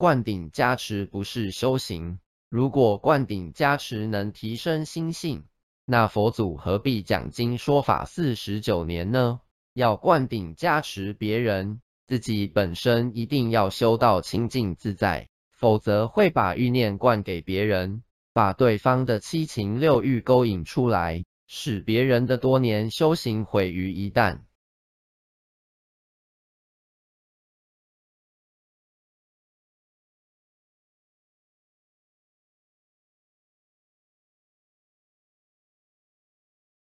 灌顶加持不是修行。如果灌顶加持能提升心性那佛祖何必讲经说法四十九年呢？要灌顶加持别人自己本身一定要修到清净自在否则会把欲念灌给别人把对方的七情六欲勾引出来使别人的多年修行毁于一旦。